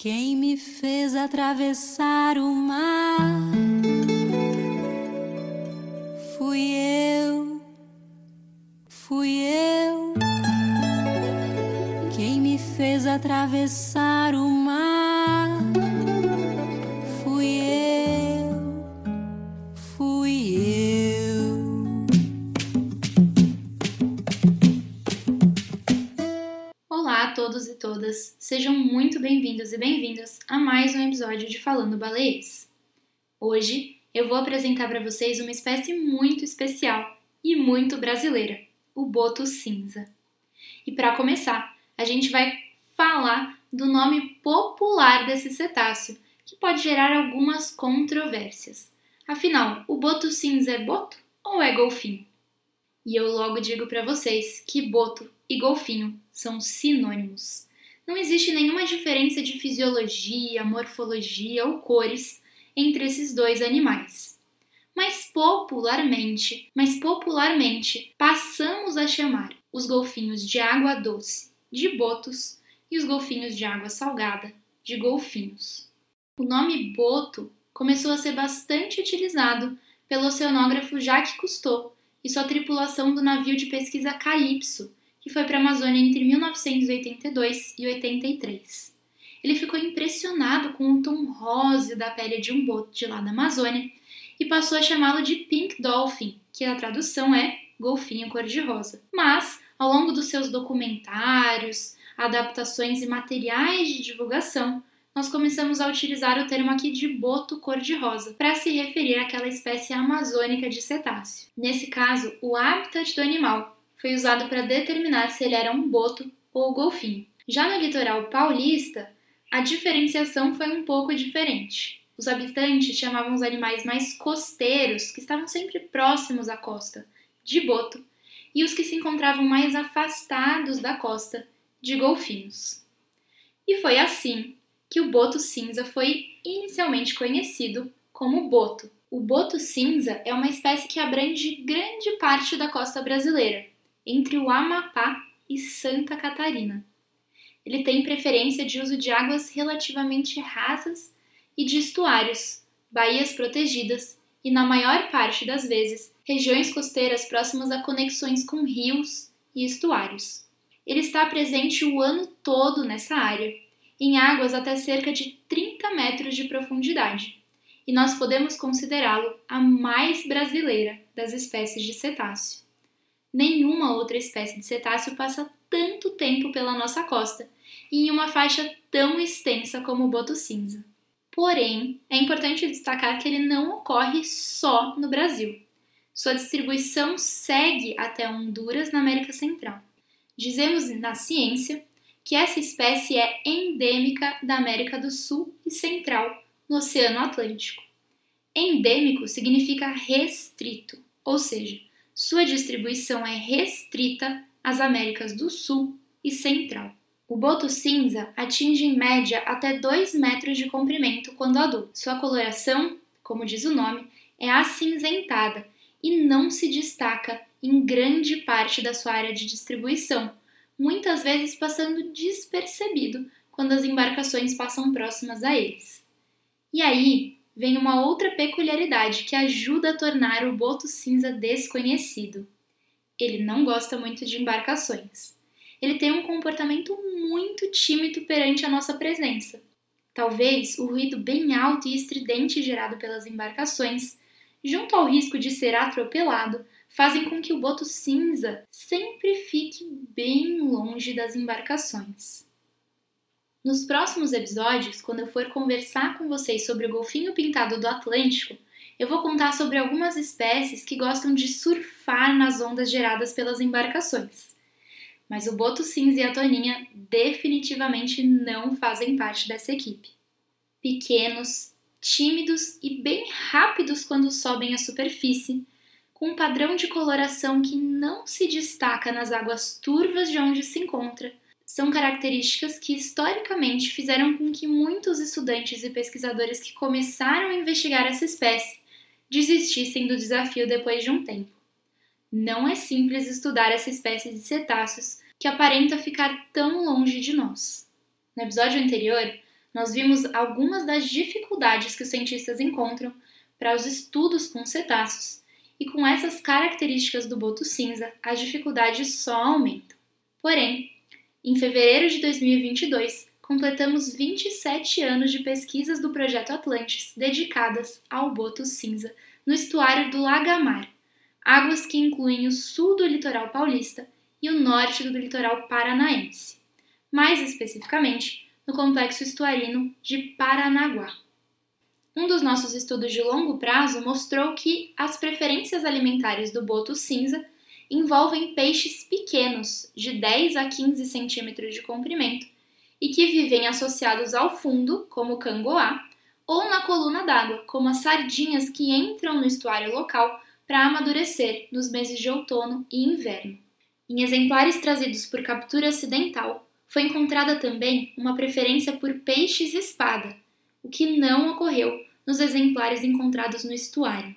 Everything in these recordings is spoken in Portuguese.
Quem me fez atravessar o mar fui eu, fui eu. Quem me fez atravessar o mar fui eu, fui eu. Olá a todos e todas, sejam muito bem-vindos e bem-vindas a mais um episódio de Falando Baleias. Hoje eu vou apresentar para vocês uma espécie muito especial e muito brasileira, o boto cinza. E para começar, a gente vai falar do nome popular desse cetáceo, que pode gerar algumas controvérsias. Afinal, o boto cinza é boto ou é golfinho? E eu logo digo para vocês que boto e golfinho são sinônimos. Não existe nenhuma diferença de fisiologia, morfologia ou cores entre esses dois animais. Mas popularmente, mas popularmente, passamos a chamar os golfinhos de água doce de botos e os golfinhos de água salgada de golfinhos. O nome boto começou a ser bastante utilizado pelo oceanógrafo Jacques Cousteau e sua tripulação do navio de pesquisa Calypso, que foi para a Amazônia entre 1982 e 83. Ele ficou impressionado com o tom rosa da pele de um boto de lá da Amazônia e passou a chamá-lo de Pink Dolphin, que a tradução é golfinho cor-de-rosa. Mas, ao longo dos seus documentários, adaptações e materiais de divulgação, nós começamos a utilizar o termo aqui de boto cor-de-rosa para se referir àquela espécie amazônica de cetáceo. Nesse caso, o habitat do animal foi usado para determinar se ele era um boto ou golfinho. Já no litoral paulista, a diferenciação foi um pouco diferente. Os habitantes chamavam os animais mais costeiros, que estavam sempre próximos à costa, de boto, e os que se encontravam mais afastados da costa, de golfinhos. E foi assim que o boto cinza foi inicialmente conhecido como boto. O boto cinza é uma espécie que abrange grande parte da costa brasileira, entre o Amapá e Santa Catarina. Ele tem preferência de uso de águas relativamente rasas e de estuários, baías protegidas e, na maior parte das vezes, regiões costeiras próximas a conexões com rios e estuários. Ele está presente o ano todo nessa área, em águas até cerca de 30 metros de profundidade, e nós podemos considerá-lo a mais brasileira das espécies de cetáceo. Nenhuma outra espécie de cetáceo passa tanto tempo pela nossa costa e em uma faixa tão extensa como o boto cinza. Porém, é importante destacar que ele não ocorre só no Brasil. Sua distribuição segue até Honduras, na América Central. Dizemos na ciência que essa espécie é endêmica da América do Sul e Central, no Oceano Atlântico. Endêmico significa restrito, ou seja, sua distribuição é restrita às Américas do Sul e Central. O boto cinza atinge em média até 2 metros de comprimento quando adulto. Sua coloração, como diz o nome, é acinzentada e não se destaca em grande parte da sua área de distribuição, muitas vezes passando despercebido quando as embarcações passam próximas a eles. E aí, vem uma outra peculiaridade que ajuda a tornar o boto cinza desconhecido. Ele não gosta muito de embarcações. Ele tem um comportamento muito tímido perante a nossa presença. Talvez o ruído bem alto e estridente gerado pelas embarcações, junto ao risco de ser atropelado, fazem com que o boto cinza sempre fique bem longe das embarcações. Nos próximos episódios, quando eu for conversar com vocês sobre o golfinho pintado do Atlântico, eu vou contar sobre algumas espécies que gostam de surfar nas ondas geradas pelas embarcações. Mas o boto cinza e a toninha definitivamente não fazem parte dessa equipe. Pequenos, tímidos e bem rápidos quando sobem à superfície, com um padrão de coloração que não se destaca nas águas turvas de onde se encontra, são características que historicamente fizeram com que muitos estudantes e pesquisadores que começaram a investigar essa espécie desistissem do desafio depois de um tempo. Não é simples estudar essa espécie de cetáceos que aparenta ficar tão longe de nós. No episódio anterior, nós vimos algumas das dificuldades que os cientistas encontram para os estudos com cetáceos, e com essas características do boto cinza, as dificuldades só aumentam. Porém, em fevereiro de 2022, completamos 27 anos de pesquisas do Projeto Atlantis dedicadas ao boto cinza no estuário do Lagamar, águas que incluem o sul do litoral paulista e o norte do litoral paranaense, mais especificamente no complexo estuarino de Paranaguá. Um dos nossos estudos de longo prazo mostrou que as preferências alimentares do boto cinza envolvem peixes pequenos, de 10 a 15 centímetros de comprimento, e que vivem associados ao fundo, como o cangoá, ou na coluna d'água, como as sardinhas que entram no estuário local para amadurecer nos meses de outono e inverno. Em exemplares trazidos por captura acidental, foi encontrada também uma preferência por peixes espada, o que não ocorreu nos exemplares encontrados no estuário.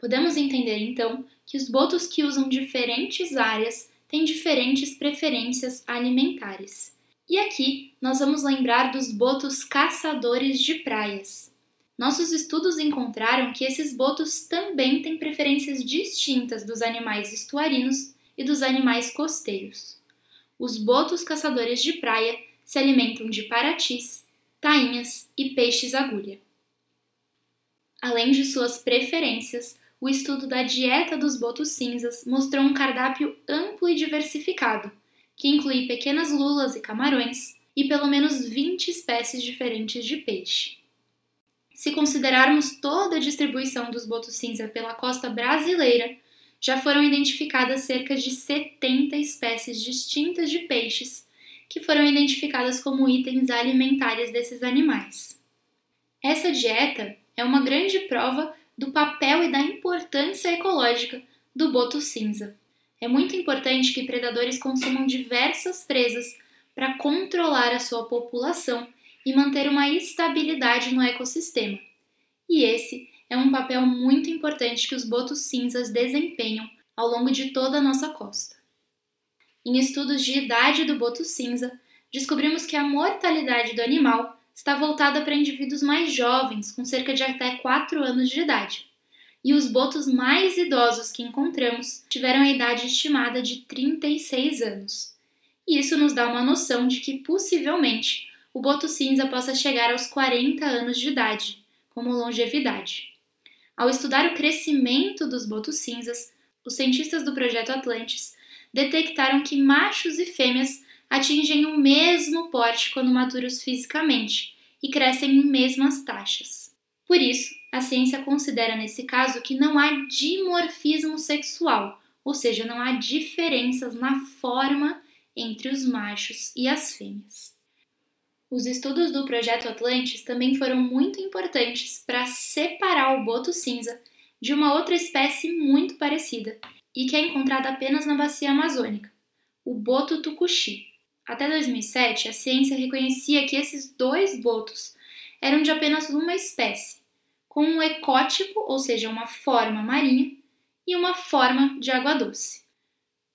Podemos entender então que os botos que usam diferentes áreas têm diferentes preferências alimentares. E aqui nós vamos lembrar dos botos caçadores de praias. Nossos estudos encontraram que esses botos também têm preferências distintas dos animais estuarinos e dos animais costeiros. Os botos caçadores de praia se alimentam de paratis, tainhas e peixes agulha. Além de suas preferências, o estudo da dieta dos botos cinzas mostrou um cardápio amplo e diversificado, que inclui pequenas lulas e camarões e pelo menos 20 espécies diferentes de peixe. Se considerarmos toda a distribuição dos botos cinza pela costa brasileira, já foram identificadas cerca de 70 espécies distintas de peixes, que foram identificadas como itens alimentares desses animais. Essa dieta é uma grande prova do papel e da importância ecológica do boto cinza. É muito importante que predadores consumam diversas presas para controlar a sua população e manter uma estabilidade no ecossistema. E esse é um papel muito importante que os botos cinzas desempenham ao longo de toda a nossa costa. Em estudos de idade do boto cinza, descobrimos que a mortalidade do animal está voltada para indivíduos mais jovens, com cerca de até 4 anos de idade. E os botos mais idosos que encontramos tiveram a idade estimada de 36 anos. E isso nos dá uma noção de que possivelmente o boto cinza possa chegar aos 40 anos de idade, como longevidade. Ao estudar o crescimento dos botos cinzas, os cientistas do projeto Atlantis detectaram que machos e fêmeas atingem o mesmo porte quando maduros fisicamente e crescem em mesmas taxas. Por isso, a ciência considera nesse caso que não há dimorfismo sexual, ou seja, não há diferenças na forma entre os machos e as fêmeas. Os estudos do Projeto Atlantis também foram muito importantes para separar o boto cinza de uma outra espécie muito parecida e que é encontrada apenas na bacia amazônica, o boto tucuxi. Até 2007, a ciência reconhecia que esses dois botos eram de apenas uma espécie, com um ecótipo, ou seja, uma forma marinha, e uma forma de água doce.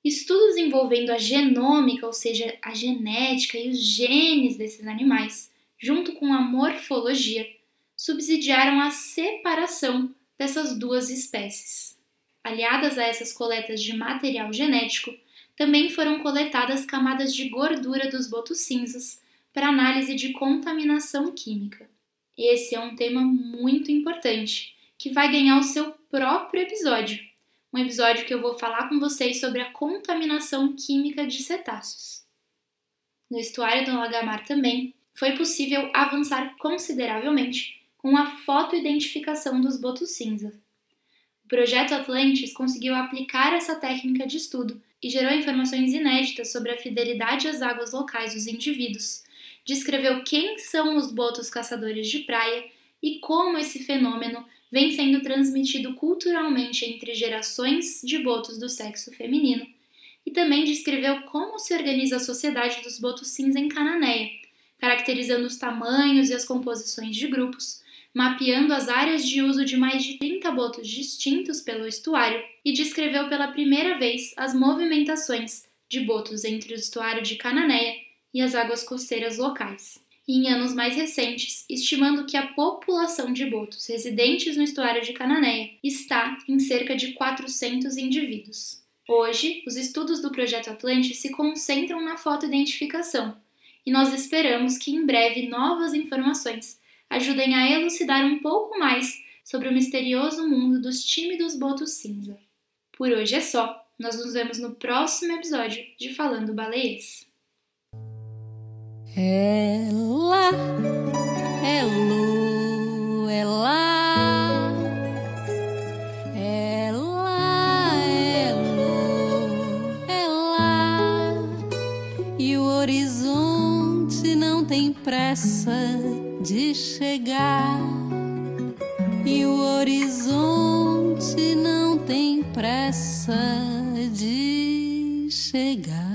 Estudos envolvendo a genômica, ou seja, a genética e os genes desses animais, junto com a morfologia, subsidiaram a separação dessas duas espécies. Aliadas a essas coletas de material genético, também foram coletadas camadas de gordura dos botos cinzas para análise de contaminação química. Esse é um tema muito importante, que vai ganhar o seu próprio episódio. Um episódio que eu vou falar com vocês sobre a contaminação química de cetáceos. No estuário do Lagamar também foi possível avançar consideravelmente com a fotoidentificação dos botos cinza. O projeto Atlantis conseguiu aplicar essa técnica de estudo e gerou informações inéditas sobre a fidelidade às águas locais dos indivíduos. Descreveu quem são os botos caçadores de praia e como esse fenômeno vem sendo transmitido culturalmente entre gerações de botos do sexo feminino. E também descreveu como se organiza a sociedade dos botos cinza em Cananéia, caracterizando os tamanhos e as composições de grupos, mapeando as áreas de uso de mais de 30 botos distintos pelo estuário e descreveu pela primeira vez as movimentações de botos entre o estuário de Cananéia e as águas costeiras locais. e em anos mais recentes, estimando que a população de botos residentes no estuário de Cananéia está em cerca de 400 indivíduos. Hoje, os estudos do Projeto Atlante se concentram na fotoidentificação, e nós esperamos que em breve novas informações ajudem a elucidar um pouco mais sobre o misterioso mundo dos tímidos botos cinza. Por hoje é só. Nós nos vemos no próximo episódio de Falando Baleias. Ela é Lu, ela, pressa de chegar, e o horizonte não tem pressa de chegar.